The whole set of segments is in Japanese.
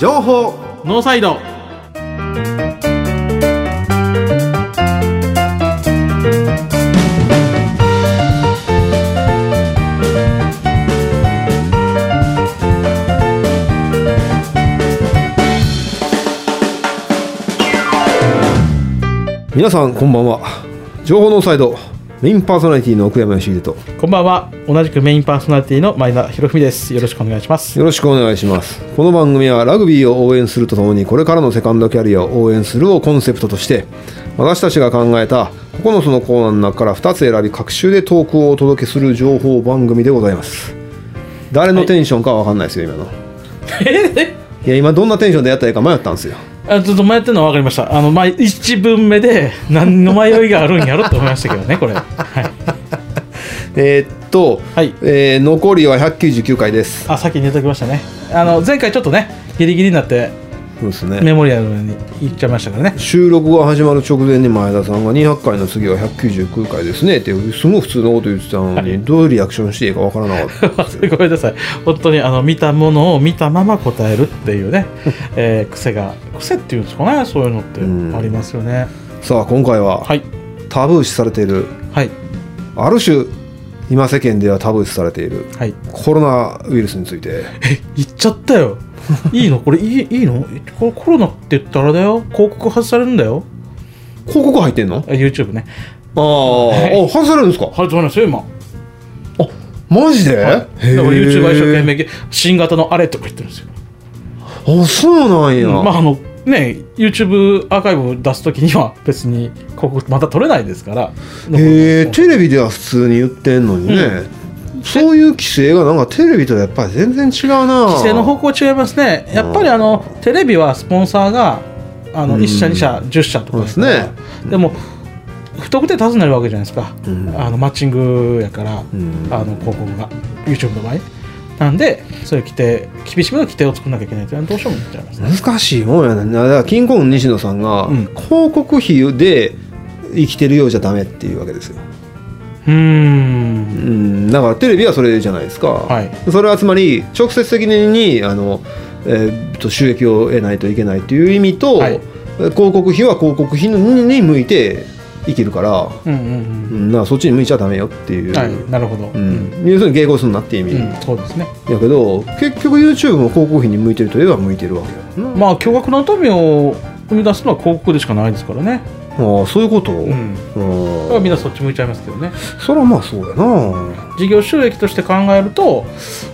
情報。ノーサイド。皆さんこんばんは。情報ノーサイドメインパーソナリティの奥山義秀と。こんばんは。同じくメインパーソナリティの前田博文です。よろしくお願いします。よろしくお願いします。この番組はラグビーを応援するとともにこれからのセカンドキャリアを応援するをコンセプトとして私たちが考えた9つのコーナーの中から2つ選び各週でトークをお届けする情報番組でございます。誰のテンションかは分かんないですよ今の。え？いや今どんなテンションでやったらいいか迷ったんですよあちょっと迷ってるのは分かりました。あの、まあ、一文目で何の迷いがあるんやろと思いましたけどねこれ。はい。えーっと、はい。えー残りは199回です。あさっきに言っときましたね。あの前回ちょっとねギリギリになってそうですね。メモリアルに行っちゃいましたからね。収録が始まる直前に前田さんが200回の次は199回ですね。ってすごい普通のこと言ってたのに、はい。どういうリアクションしていいかわからなかった ごめんなさい。本当にあの見たものを見たまま答えるっていうね、えー癖が癖っていうんですかねそういうのってうん。ありますよね、さあ今回ははい。タブー視されているはい。ある種今世間ではタブー視されているはい。コロナウイルスについて。え言っちゃったよいいの？これいいいいの？これコロナって言ったらだよ。広告外されるんだよ。広告入ってんの？あ YouTube ね。あー、い。あ外されるんですか？外されますよ今。あマジで、はい。だから YouTube が一生懸命新型のあれとか言ってるんですよ、あそうなんや、まああのね YouTube アーカイブ出す時には別に広告また取れないですから。へえテレビでは普通に言ってんのにね、そういう規制がなんかテレビとやっぱり全然違うな。規制の方向違いますね。やっぱりあのテレビはスポンサーがあのうん。1社2社10社とか。ですね。でも不特定多数になるわけじゃないですか、うん。あのマッチングやから、ん。あの広告が YouTube の場合。なんでそういう規定厳しめの規定を作らなきゃいけないというのはどうしても言っちゃいますね。難しいもんやね。だからキングコング西野さんが、うん。広告費で生きてるようじゃダメっていうわけですよ、うん。ん、だからテレビはそれじゃないですか、はい。それはつまり直接的にあの、えーと収益を得ないといけないという意味と、はい。広告費は広告費にに向いて生きるから、うんうんうん、だからそっちに向いちゃダメよっていう、うんはいなるほど、うん、要するに迎合するなっていう意味、うんそうですね。やけど結局 YouTube も広告費に向いてるといえば向いてるわけよな、まあ巨額の富を生み出すのは広告でしかないですからね、ああそういうこと、う、うんだからみんなそっち向いちゃいますけどね。それはまあそうやな。事業収益として考えると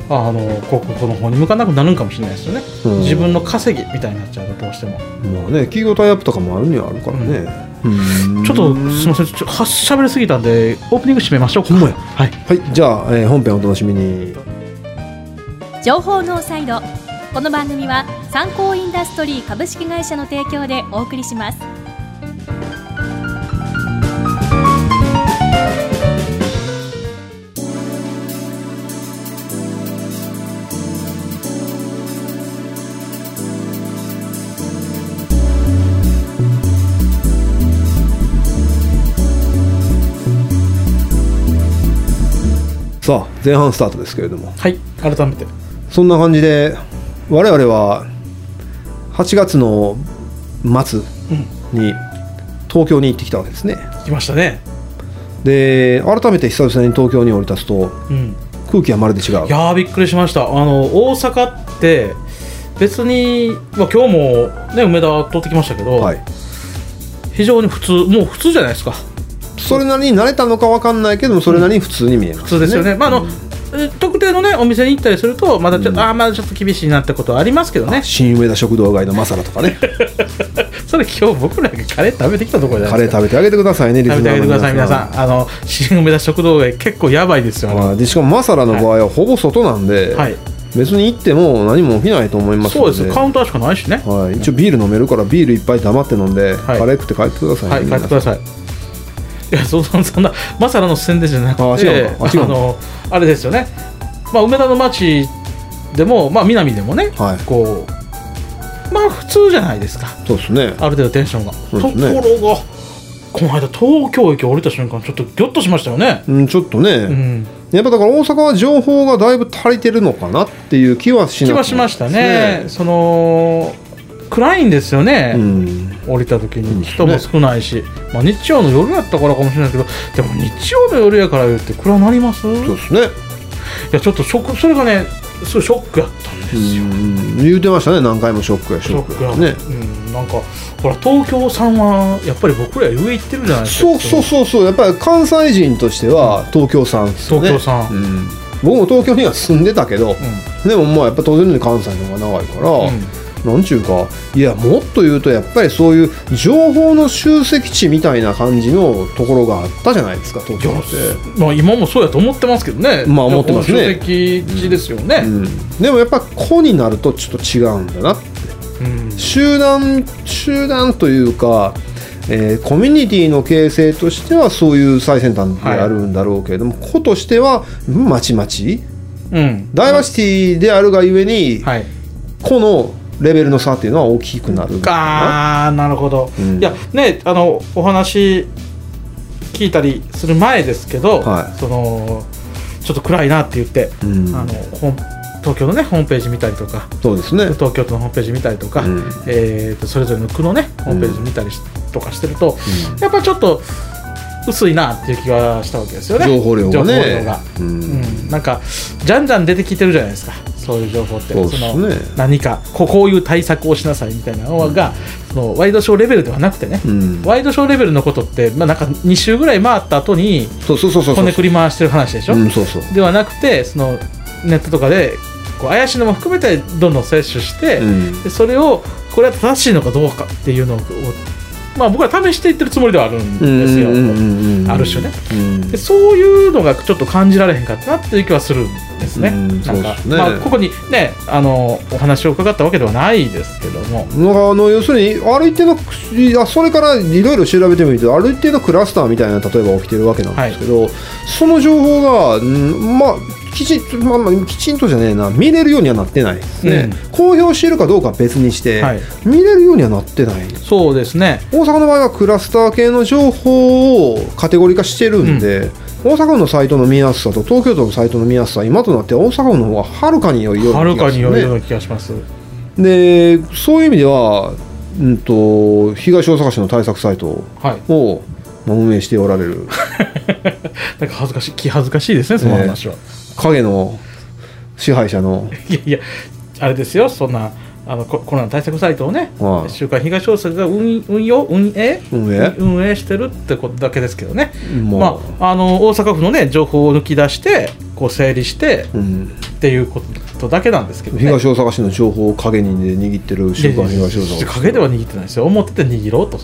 あの広告の方に向かなくなるんかもしれないですよね、うん。自分の稼ぎみたいになっちゃうとどうしても、まあね企業タイアップとかもあるにはあるからね、うん。ちょっとすみません。ちょっとはしゃべりすぎたんでオープニング締めましょうか。はい。はい。じゃあ、えー本編お楽しみに。情報ノーサイドこの番組は参考インダストリー株式会社の提供でお送りします前半スタートですけれども。はい改めて。そんな感じで我々は8月の末に東京に行ってきたわけですね。来ましたね。で改めて久々に東京に降り立つとうん。空気はまるで違う。いやーびっくりしました。あの大阪って別に、まあ、今日もね梅田通ってきましたけど、はい。非常に普通もう普通じゃないですかそれなりに慣れたのかわかんないけどもそれなりに普通に見えます、普通ですよね、まああのえ特定のねお店に行ったりするとまだちょっと、あーまだちょっと厳しいなってことはありますけどね。新梅田食堂街のマサラとかね。それ今日僕らがカレー食べてきたところじゃカレーないですか。食べてあげてくださいねリスナ食べてあげてくださいーの皆さん。あの新梅田食堂街結構やばいですよ、あれ。まあでしかもマサラの場合はほぼ外なんで、はい。別に行っても何も起きないと思いますそうです。カウンターしかないしね。はい、一応ビール飲めるからビールいっぱい黙って飲んで、はい。カレー食って帰ってくださいね、はい帰ってくださいいやそそそんなマサラの宣伝じゃなくてあのあれですよね、まあ、梅田の街でも、まあ、南でもね、はい。こうまあ普通じゃないですか。そうですね。ある程度テンションが、ね。ところがこの間東京駅降りた瞬間ちょっとギョッとしましたよね。うんちょっとね、うん。やっぱだから大阪は情報がだいぶ足りてるのかなっていう気はしなくも気はしましたね。その暗いんですよね、うん。降りた時うん。に人も少ないし、まあ、日曜の夜やったからかもしれないけど。でも日曜の夜やから言って暗なります？そういですね。やちょっとショック。それがねすごいショックやったんですよ、うん。言うてましたね。何回もショックやシショックやね。うん、なんかほら東京さんはやっぱり僕ら上行ってるじゃないですか。そうそうそうそう。やっぱり関西人としては東京さんね。東京さん。うん。僕も東京には住んでたけど、でもまあやっぱ当然に関西の方が長いから、うんなんちゅうか。いやもっと言うとやっぱりそういう情報の集積地みたいな感じのところがあったじゃないですか東京って。まあ今もそうやと思ってますけどね。まあ思ってますね書籍地ですよね、うん、でもやっぱ個になるとちょっと違うんだなって。うん集団集団というか、えーコミュニティの形成としてはそういう最先端であるんだろうけれども、個としてはうんまちまち。うん。ダイバーシティであるがゆえに、はい。個のレベルの差っていうのは大きくなるあーなるほど、うん。いやねあのお話聞いたりする前ですけど、はい。そのちょっと暗いなって言って、うん。あの東京のねホームページ見たりとかそうですね。東京都のホームページ見たりとか、うん。えーとそれぞれの区のねホームページ見たりしとかしてると、やっぱちょっと薄いなっていう気がしたわけですよね。情報量が情報ね量が。うん。うん、なんかじゃんじゃん出てきてるじゃないですか。そういう情報って。ね。の何かこうこういう対策をしなさいみたいなのが、そのワイドショーレベルではなくてね、うん。ワイドショーレベルのことって、まあ、なんか2週ぐらい回った後にそうそうそうそうこねくり回してる話でしょ、うん、そうそう。ではなくてそのネットとかでこう怪しいのも含めてどんどん摂取して、それをこれは正しいのかどうかっていうのをまあ僕は試していってるつもりではあるんですよ、うん。うんうんうんある種ね。うん。でそういうのがちょっと感じられへんかったなっていう気はするんですね。うん。なんかね。まあ、ここにねあのお話を伺ったわけではないですけども、なんかあの要するにある一定のいやそれからいろいろ調べてみるとある一定のクラスターみたいな例えば起きてるわけなんですけど、その情報が、うんまあきちんまあまあ、きちんとじゃねえな。見れるようにはなってないですね、公表しているかどうかは別にして、はい。見れるようにはなってない。そうですね。大阪の場合はクラスター系の情報をカテゴリー化してるんで、大阪府のサイトの見やすさと東京都のサイトの見やすさ今となっては大阪府の方がはるかに良いようなはるか気がするねに良いような気がします。でそういう意味では、うん、と東大阪市の対策サイトはい。を、まあ運営しておられる なんか恥ずかしい気恥ずかしいですねその話は。影の支配者の、いやいやあれですよそんなあのココロナ対策サイトをね、はい。週刊東大阪が運運用運営？運営？してるってことだけですけどね。まあ。まあ、あの大阪府のね情報を抜き出してこう整理してうん、っていうことだけなんですけどね。東大阪市の情報を影にで握ってる週刊東大阪。影では握ってないですよ。表で握ろうと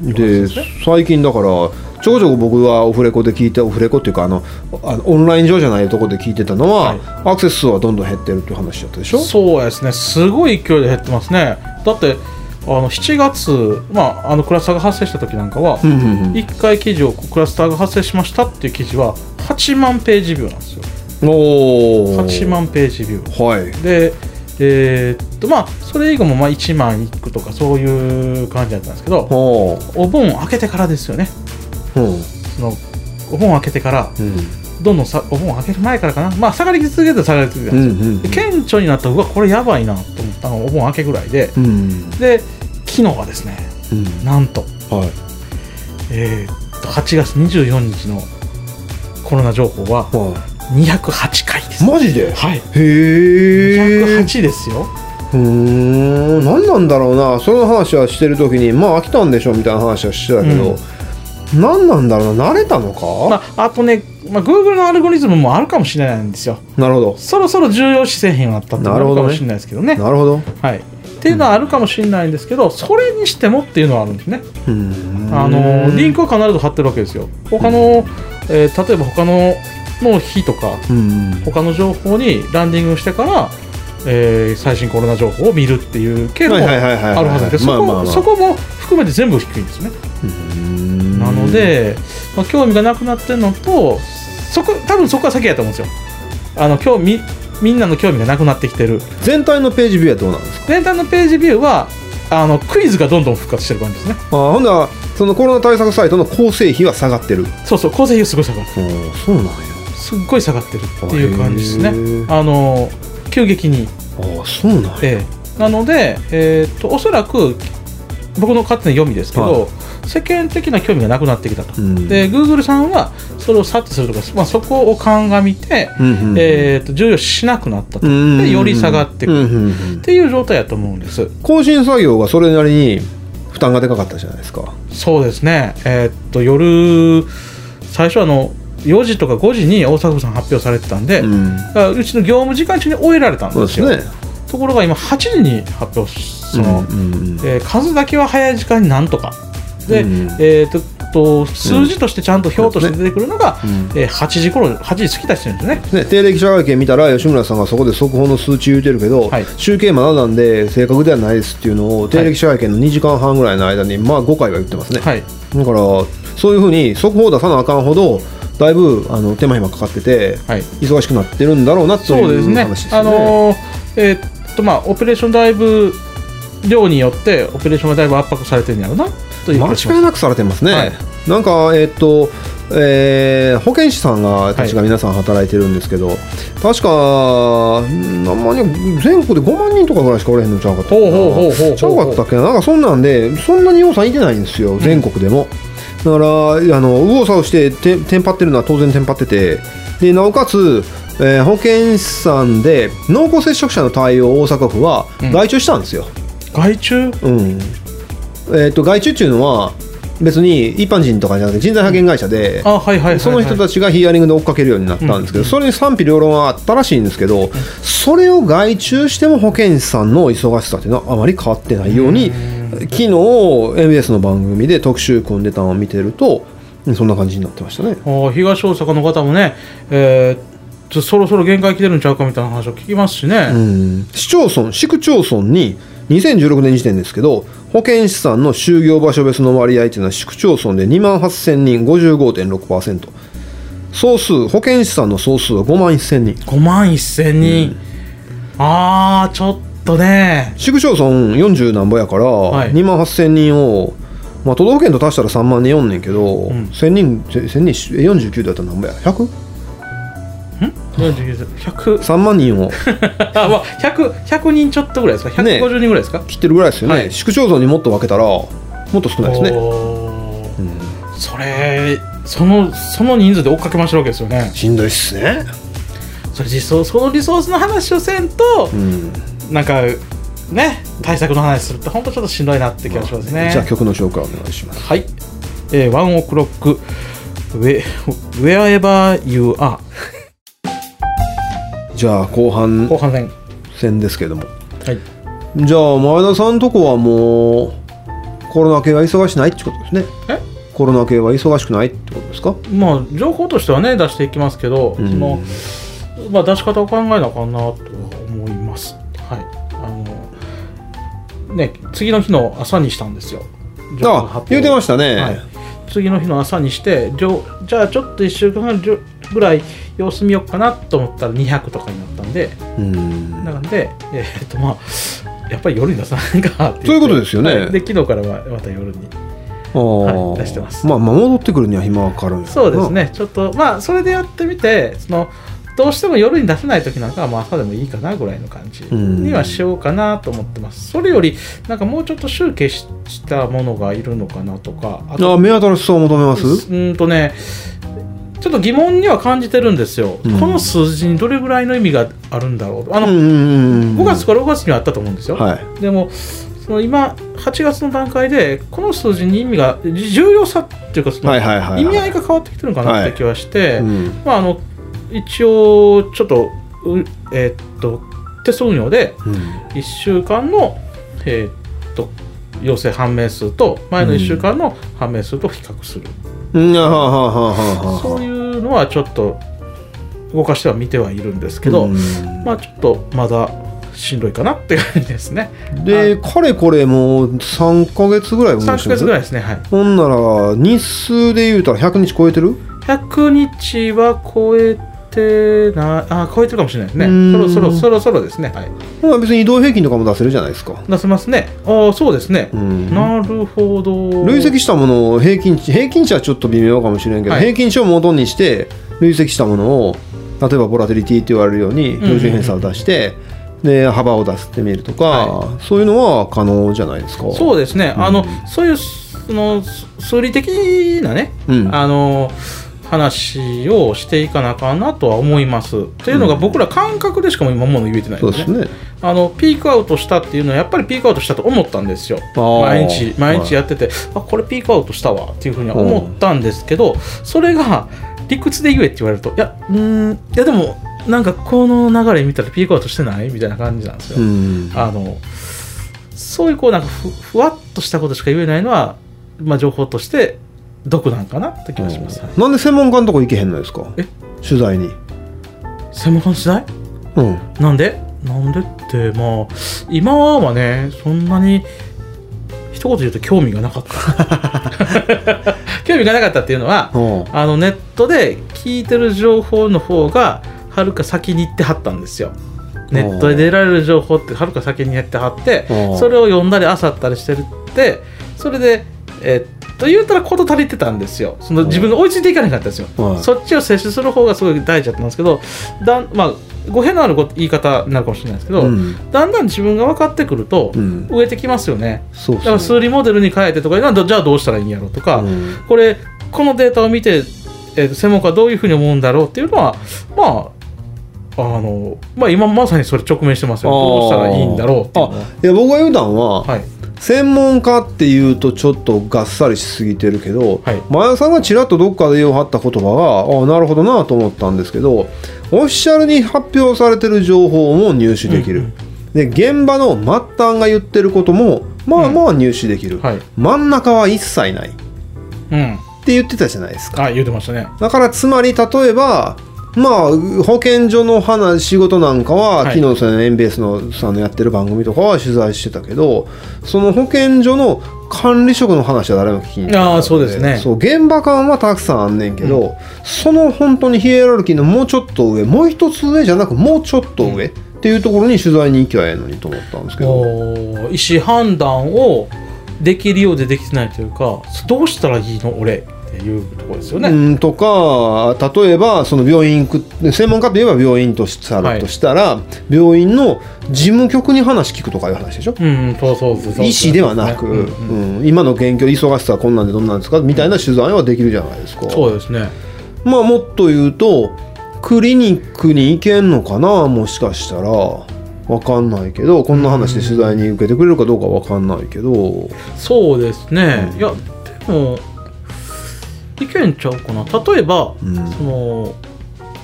でね。最近だからちょこちょこ僕はオフレコで聞いてオフレコっていうかあのあのオンライン上じゃないところで聞いてたのは、はい。アクセス数はどんどん減ってるっていう話だったでしょ？そうですね。すごい勢いで減ってますね。だってあの7月、まあ、あのクラスターが発生した時なんかは、うんうんうん。1回記事をクラスターが発生しましたっていう記事は8万ページビューなんですよ。おー。8万ページビュー。はい。でえーっとまあそれ以後もまあ1万いくとかそういう感じだったんですけどはお盆明けてからですよね。そのお盆明けてからうん。どんどんさお盆明ける前からかな。まあ下がり続けて下がり続けてたうんんですよ、うんで顕著になったうわこれやばいなと思ったのがお盆明けぐらいでうん。で昨日はですねうん。なんと,、はい。えーっと8月24日のコロナ情報はは208回です、いマジで？はい。へえ208ですよ。うーん。何なんだろうな。その話はしてる時にまあ飽きたんでしょみたいな話はしてたけど、何なんだろうな。慣れたのか、まあ、あとね、まあ、Google のアルゴリズムもあるかもしれないんですよ。なるほど。そろそろ重要視せえへんようになったってなるかもしれないですけどね。なるほどはい、っていうのはあるかもしれないんですけど、それにしてもっていうのはあるんですね。あのリンクは必ず貼ってるわけですよ。他の、えー例えば他のの日とかうん他の情報にランディングしてから、えー最新コロナ情報を見るっていう経路もあるはずでそこも含めて全部低いんですね。うん。なので、まあ、興味がなくなってるのとそこ多分そこが先やと思うんですよ。あの興味みんなの興味がなくなってきてる。全体のページビューはどうなんですか？全体のページビューはあのクイズがどんどん復活してる感じですね。あほんならそのコロナ対策サイトの構成費は下がってる。そうそう構成費すごい下がる。おーそうなんやすっごい下がってるっていう感じですね。あの急激に。ああそうなんや。ええ。なので、えー、とおそらく僕の勝手な読みですけど、はい。世間的な興味がなくなってきたと、うん。で Google さんはそれを察知するとか、まあ、そこを鑑みて、うんうんえー、と重要視しなくなったと、うんうんうんでより下がってくる。うんうんうん。っていう状態だと思うんです。更新作業がそれなりに負担がでかかったじゃないですか。そうですね。えーっと夜最初あの4時とか5時に大阪府さん発表されてたんで、うん。うちの業務時間中に終えられたんですすね。ところが今8時に発表しその、うんうんうん。えー数だけは早い時間になんとか。で、うんえー、とと数字としてちゃんと表として出てくるのが、うんえー8時頃8時過ぎたりしてるんですね。ね、定例記者会見見たら吉村さんがそこで速報の数値言うてるけど、はい。集計まだなんで正確ではないですっていうのを定例記者会見の2時間半ぐらいの間に、まあ5回は言ってますね、はい。だからそういうふうに速報出さなあかんほどだいぶあの手間暇かかってて、はい。忙しくなってるんだろうなというそうですね。話ですよね。あのーえーっとまあオペレーションだいぶ量によってオペレーションがだいぶ圧迫されてるんやろうなという間違いなくされてますね、はい。なんかえっとえー保健師さんが確か皆さん働いてるんですけど、確か何万人全国で5万人とかぐらいしかおれへんのちゃうかったちゃうかったっけな。なんかそんなんでそんなに予算いてないんですよ。全国でも、だからあの右往左往しててテンパってるのは当然テンパっててでなおかつ、えー保健師さんで濃厚接触者の対応を大阪府はうん。外注したんですよ、外注？うん。えー、と外注っていうのは別に一般人とかじゃなくて人材派遣会社で、その人たちがヒアリングで追っかけるようになったんですけど、うん。それに賛否両論はあったらしいんですけど、それを外注しても保健師さんの忙しさっていうのはあまり変わってないように、昨日 MBS の番組で特集組んでたのを見てるとそんな感じになってましたね。東大阪の方もね、えーそろそろ限界来てるんちゃうかみたいな話を聞きますしね、うん。市町村市区町村に2016年時点ですけど保健師さんの就業場所別の割合っていうのは市区町村で2万8000人55.6%総数保健師さんの総数は5万1000人。5万1000人、ああちょっとね。市区町村40何ぼやから、い。2万8000人を、まあ、都道府県と足したら3万人おんねんけど、ん。1000人1000人え49だったら何ぼや？100?3 100万人を。あ、まあ、100, 100人ちょっとぐらいですか？ね150人ぐらいですか、切ってるぐらいですよね、はい。市区町村にもっと分けたらもっと少ないですね、うん。それそのその人数で追っかけましょうわけですよね。しんどいっすね、それリソそのリソースの話をせんと、うんなんかね対策の話すると本当ちょっとしんどいなって気がしますね、じゃあ曲の紹介お願いします。はい、えー、ワンオクロック Where- Wherever You Are じゃあ後半後半戦。戦ですけども。はい。じゃあ前田さんとこはもうコロナ系は忙しないってことですね。え？コロナ系は忙しくないってことですか？まあ情報としてはね出していきますけど、うん。そのまあ出し方を考えなあかんなとね次の日の朝にしたんですよ。あ発表言うてましたね、はい、次の日の朝にしてじゃあちょっと1週間ぐらい様子見ようかなと思ったら200とかになったんで。うん。なので、えーっとまあやっぱり夜に出さないかってそういうことですよね。はい。で昨日からはまた夜に。はい出してます。まあ、まあ戻ってくるには暇はかかるんやそうですね。ちょっとまあそれでやってみてそのどうしても夜に出せない時なんかはまあ朝でもいいかなぐらいの感じにはしようかなと思ってます。それよりなんかもうちょっと集計ししたものがいるのかなとかあああ目新しさを求めます？うーんとねちょっと疑問には感じてるんですよ、うん。この数字にどれぐらいの意味があるんだろう。とあの、うん。うんうん5月から6月にはあったと思うんですよ、はい。でもその今8月の段階でこの数字に意味が重要さっていうかそのはいはいはいはい。意味合いが変わってきてるのかなって気はして、うん。まああの一応ちょっとうえーっとテスト運用でうん。1週間のえーっと陽性判明数と前の1週間の判明数と比較する、うん。そういうのはちょっと動かしては見てはいるんですけど、うん。まあちょっとまだしんどいかなって感じですね。でかれこれもう3か月ぐらい運3ヶ用してます月ぐらいですね。はい。ほんなら日数で言うたら100日超えてる？100日は超えてなあ超えてるかもしれないですね。うんそろそろそろそろですね。はい。まあ別に移動平均とかも出せるじゃないですか、出せますね。ああそうですね。うん、なるほど。累積したものを平均値平均値はちょっと微妙かもしれんけど、はい平均値を元にして累積したものを例えばボラティリティって言われるように標準偏差を出して、で幅を出してみるとか、はそういうのは可能じゃないですか。そうですね、うんあのそういうその数理的なね、うんあの話をしていかなあかんなとは思います。というのがうん僕ら感覚でしかも今もの言えてないんでね。そうね。あのピークアウトしたっていうのはやっぱりピークアウトしたと思ったんですよ。毎日毎日やってて、あこれピークアウトしたわっていうふうには思ったんですけど、それが理屈で言えって言われるといやうーんいやでもなんかこの流れ見たらピークアウトしてない？みたいな感じなんですよ、うん。あのそういうこうなんかふふわっとしたことしか言えないのは、まあ、情報として毒なんかなって気がします、はいなんで専門家のとこ行けへんのですか？え？取材に。専門家の時代うん。なんで？なんでってまあ今はねそんなに一言言うと興味がなかった。興味がなかったっていうのはうん。あのネットで聞いてる情報の方がはるか先に行ってはったんですよ。ネットで出られる情報ってはるか先にやってはってうん。それを読んだり漁ったりしてるってそれでえっと言うたら事足りてたんですよ。その自分が追いついていかなかったんですよ、はいそっちを摂取する方がすごい大事だったんですけどだんまあ語弊のあるご言い方になるかもしれないですけど、うん。だんだん自分が分かってくると、うん。植えてきますよね。そうそうだから数理モデルに変えてとかじゃあどうしたらいいんやろうとか、うん。これこのデータを見て、えーと専門家はどういうふうに思うんだろうっていうのはまああのまあ今まさにそれ直面してますよ。どうしたらいいんだろういや僕が言うたんは、はい専門家っていうとちょっとがっさりしすぎてるけど、はい。前田さんがちらっとどっかで言おうはった言葉がああなるほどなと思ったんですけどオフィシャルに発表されてる情報も入手できる、うんで現場の末端が言ってることもまあまあ入手できる、はい。真ん中は一切ない。っうん。て言ってたじゃないですか。あ言うてましたね。だからつまり例えばまあ保健所の話仕事なんかは、はい昨日そのエンベースのさんのやってる番組とかは取材してたけどその保健所の管理職の話は誰も聞きにあーそうですね。そう現場感はたくさんあんねんけど、その本当にヒエラルキーのもうちょっと上もう一つ上じゃなくもうちょっと上、っていうところに取材に行きゃええのにと思ったんですけど。意思判断をできるようでできてないというかどうしたらいいの俺？いうところですよね、うんとか例えばその病院行く専門家といえば病院としたら,、はい。としたら病院の事務局に話聞くとかいう話でしょ？うんそうそうそう医師ではなく、うん今の現況忙しさはこんなんでどんなんですか？みたいな取材はできるじゃないですか。そうですね。まあもっと言うとクリニックに行けんのかな？もしかしたら。わかんないけどこんな話で取材に受けてくれるかどうかわかんないけど、そうですね、うんいやでもいけんちゃうかな。例えば、うん。その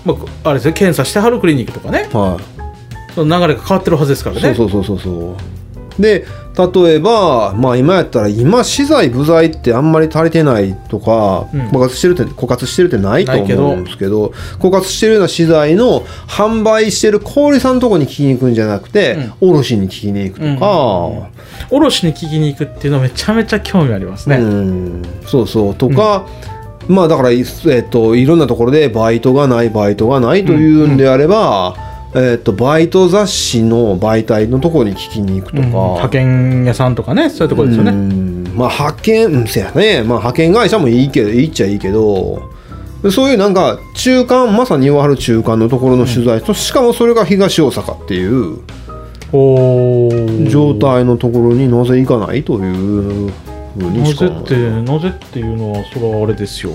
まあ、あれですね検査してはるクリニックとかね。はい。その流れが変わってるはずですからね。そうそうそうそうそう。で例えばまあ今やったら今資材部材ってあんまり足りてないとか、うん。枯渇してるって枯渇してるってないと思うんですけど枯渇してるような資材の販売してる小売さんのとこに聞きに行くんじゃなくて、卸に聞きに行くとか、卸に聞きに行くっていうのはめちゃめちゃ興味ありますね、うん。そうそう。とか、まあだから、いえっと、いろんなところでバイトがないバイトがないというんであれば、えっと、バイト雑誌の媒体のところに聞きに行くとか、うん派遣屋さんとかねそういうところですよね、うん。まあ派遣うんせやね、まあ、派遣会社もいいけどいいっちゃいいけど。そういうなんか中間まさに言わはる中間のところの取材と、しかもそれが東大阪っていう状態のところになぜ行かないというなぜってなぜっていうのはそれはあれですよ。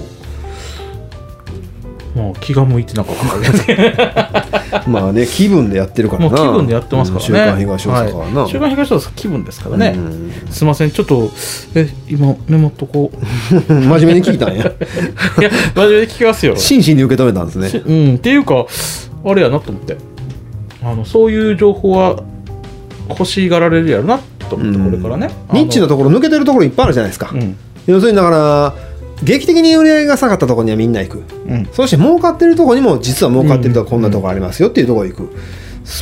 まあ気が向いてなかった まあね気分でやってるからな。気分でやってますからね、うん週刊東大阪はな、い。週刊東大阪気分ですからね、うん。すいませんちょっとえ今メモっとこう。真面目に聞いたんや。いや真面目に聞きますよ。真摯に受け止めたんですね。うんっていうかあれやなと思って。あのそういう情報は欲しがられるやろなと思ってこれからね、ニッチなところ抜けてるところいっぱいあるじゃないですか、うん。要するにだから劇的に売り上げが下がったところにはみんな行く。うん。そして儲かってるところにも実は儲かってるとここんなとこありますよっていうところ行く、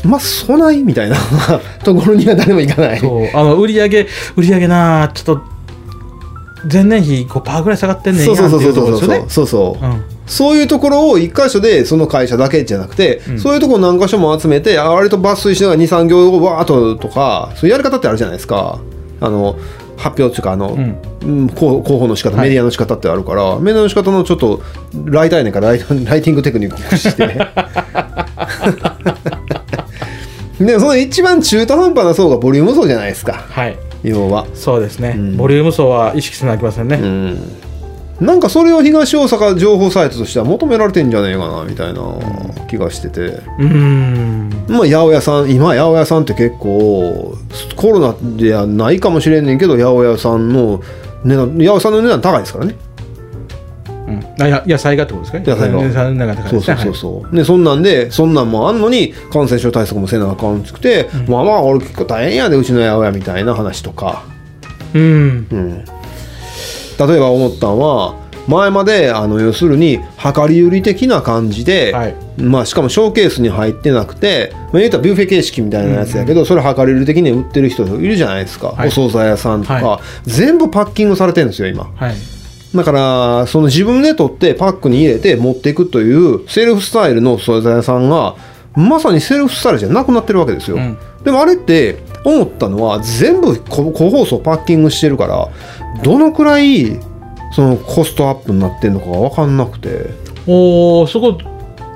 まあそないみたいなところには誰も行かない。そう。あの売り上げ売り上げなちょっと前年比5%ぐらい下がってんねんそうやんってそうそうそうそういうところですよね。そうそう、うんそういうところを一箇所でその会社だけじゃなくて、うん。そういうところ何箇所も集めてあ割と抜粋しながら23行をわーっととかそういうやり方ってあるじゃないですか。あの発表っていうかあの、うん。うん広の仕方、はい。メディアの仕方ってあるからメディアの仕方のちょっとライターやねんからライライティングテクニックを駆使して。でその一番中途半端な層がボリューム層じゃないですか。はい。要は。そうですね、ん。ボリューム層は意識せなきゃいけませんね、うんなんかそれを東大阪情報サイトとしては求められてんじゃねえかなみたいな気がしてて、うーん。まあ八百屋さん今八百屋さんって結構コロナではないかもしれんねんけど八百屋さんの値段八百屋さんの値段高いですからね。うん、あや野菜がってことですか？野菜が。野菜が高いそうそうそうそう、でそんなんでそんなんもあんのに感染症対策もせなあかんくて、まあまあ俺結構大変やでうちの八百屋みたいな話とか、はいうん。うん、例えば思ったのは前まであの要するに量り売り的な感じで、はい。まあ、しかもショーケースに入ってなくて、まあ、言うたらビュッフェ形式みたいなやつやけど、それ量り売り的に売ってる人いるじゃないですか、はい。お惣菜屋さんとか、は全部パッキングされてるんですよ今。はい。だからその自分で取ってパックに入れて持っていくというセルフスタイルのお惣菜屋さんがまさにセルフスタイルじゃなくなってるわけですよ、うん。でもあれって思ったのは全部個個包装パッキングしてるからどのくらいそのコストアップになってるのかが分かんなくて。おおそこ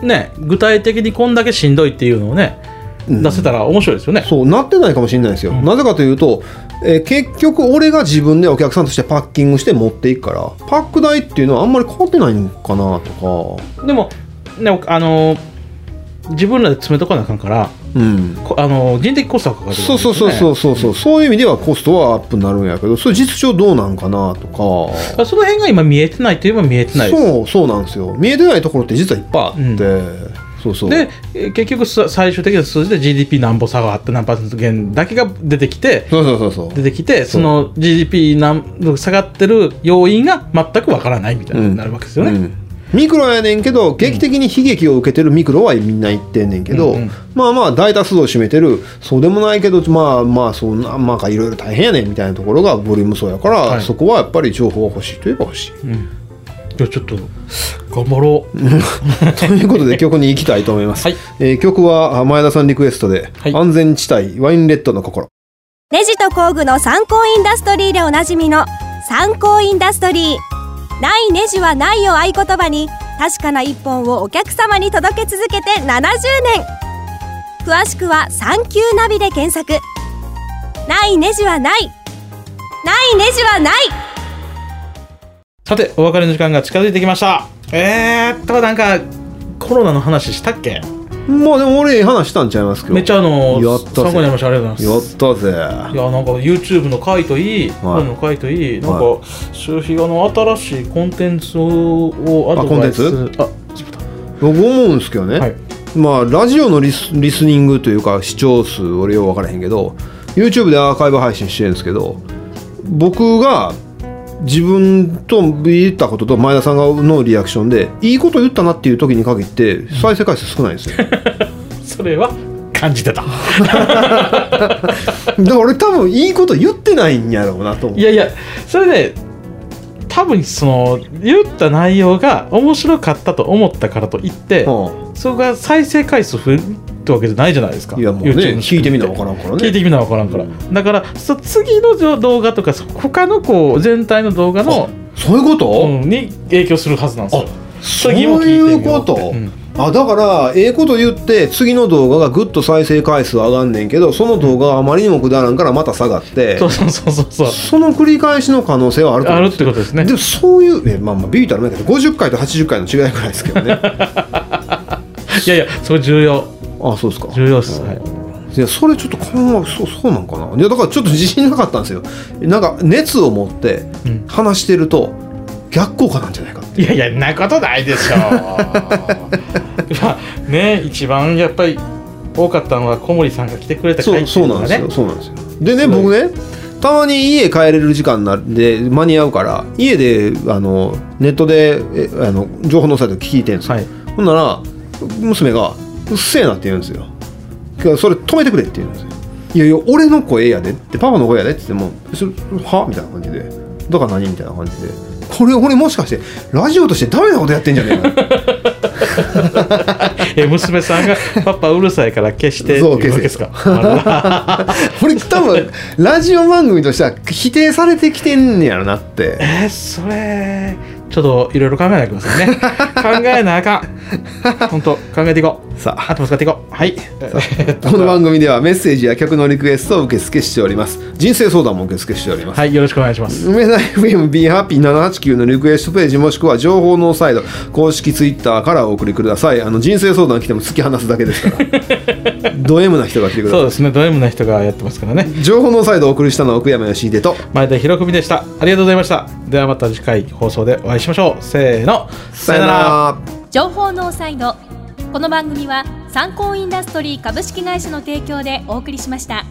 ね具体的にこんだけしんどいっていうのをね、うん。出せたら面白いですよね。そうなってないかもしれないですよ、うん。なぜかというと、えー結局俺が自分でお客さんとしてパッキングして持っていくからパック代っていうのはあんまり変わってないのかなとか。でもねあの自分らで詰めとかなあかんからうん。こあの人的コストがかかるってそうそうそうそうそうそう。そういう意味ではコストはアップになるんやけどそれ実情どうなんかなとか。その辺が今見えてないといえば見えてないそうそうなんですよ。見えてないところって実はいっぱいあって、うん。そうそう。でえー結局さ最終的な数字で GDP 何歩差があって何パーセント減だけが出てきてそうそうそうそう。出てきてその GDP 何下がってる要因が全くわからないみたいになるわけですよね。うんミクロやねんけど劇的に悲劇を受けてるミクロはみんな言ってんねんけど、うんうんまあまあ大多数を占めてるそうでもないけどまあまあそんなまあいろいろ大変やねんみたいなところがボリューム層やから、はいそこはやっぱり情報が欲しいといえば欲しい。うんじゃあちょっと頑張ろう。ということで曲に行きたいと思います。はいえー曲はあ前田さんリクエストで、はい安全地帯ワインレッドの心。ネジと工具の参考インダストリーでおなじみの参考インダストリーないネジはないを合言葉に確かな一本をお客様に届け続けて70年。詳しくは「サンキューナビ」で検索。ないネジはない。ないネジはない。さてお別れの時間が近づいてきました。えーっとなんかコロナの話したっけ？まあでも俺ええ話したんちゃいますけど。めっちゃあのやったぜ。参考になりました。ありがとうございやます。ったぜ。いやなんか YouTube の回といい、本の回といい、なんか、周比がの新しいコンテンツをアドバイス。あコンテあそうだ僕思うんですけどね、はい。まあラジオのリスリスニングというか視聴数俺よう分からへんけど YouTube でアーカイブ配信してるんですけど僕が自分と言ったことと前田さんがのリアクションでいいこと言ったなっていう時に限って再生回数少ないんですよ。それは感じてた。ら俺多分いいこと言ってないんやろうなと思う。いやいやそれで多分その言った内容が面白かったと思ったからといって、はそれが再生回数増ってわけじゃないじゃないですか。あいやもうね聞いてみな分からんからね。聞いてみな分からんから、だからそ次の動画とか他のこう全体の動画の、そういうこと、うんに影響するはずなんですよ。そういうこと、うん。あだからええこと言って次の動画がぐっと再生回数上がんねんけどその動画があまりにもくだらんからまた下がって、そうそうそうそう。そうその繰り返しの可能性はあるとあるってことですね。でもそういうえまあまあビビったらないけど50回と80回の違いぐらいですけどね。いやいやそれ重要あそうですか。重要です、はい、い。やそれちょっと考えそうそうなんかな。いやだからちょっと自信なかったんですよ。なんか熱を持ってうん。話してると逆効果なんじゃないかって。いやいやんなことないでしょ まあね一番やっぱり多かったのは小森さんが来てくれたそう回っていうのがねそうなんですよ。そうなんですよ。でね僕ねたまに家帰れる時間になるで間に合うから家であのネットでえあの情報のサイト聞いてるんですよ、はい。ほんなら娘が「うっせえな」って言うんですよ。それ止めてくれって言うんですよ。いやいや俺の声やでってパパの声やでって言っても「それは?」みたいな感じで「だから何?」みたいな感じで。これ俺もしかしてラジオとしてダメなことやってんじゃねえか え娘さんが「パパうるさいから消して」そうっていうわけですか？あら俺多分ラジオ番組としては否定されてきてんねやろなって。えー、それちょっといろいろ考えなきゃいけませんね。考えなあかん。本当考えていこう。さあ。頭使っていこう。はい。この番組ではメッセージや曲のリクエストを受け付けしております。人生相談も受け付けしております。はいよろしくお願いします。梅田 FMBHappy789 のリクエストページもしくは情報ノーサイド公式ツイッターからお送りください。あの人生相談来ても突き放すだけですから。ド M な人が来てください。そうですね。ド M な人がやってますからね。情報ノーサイドをお送りしたのは奥山義秀と前田博文でした。ありがとうございましたではまた次回放送でお会いしましょう。せーの。さよなら。情報ノーサイドこの番組は参考インダストリー株式会社の提供でお送りしました。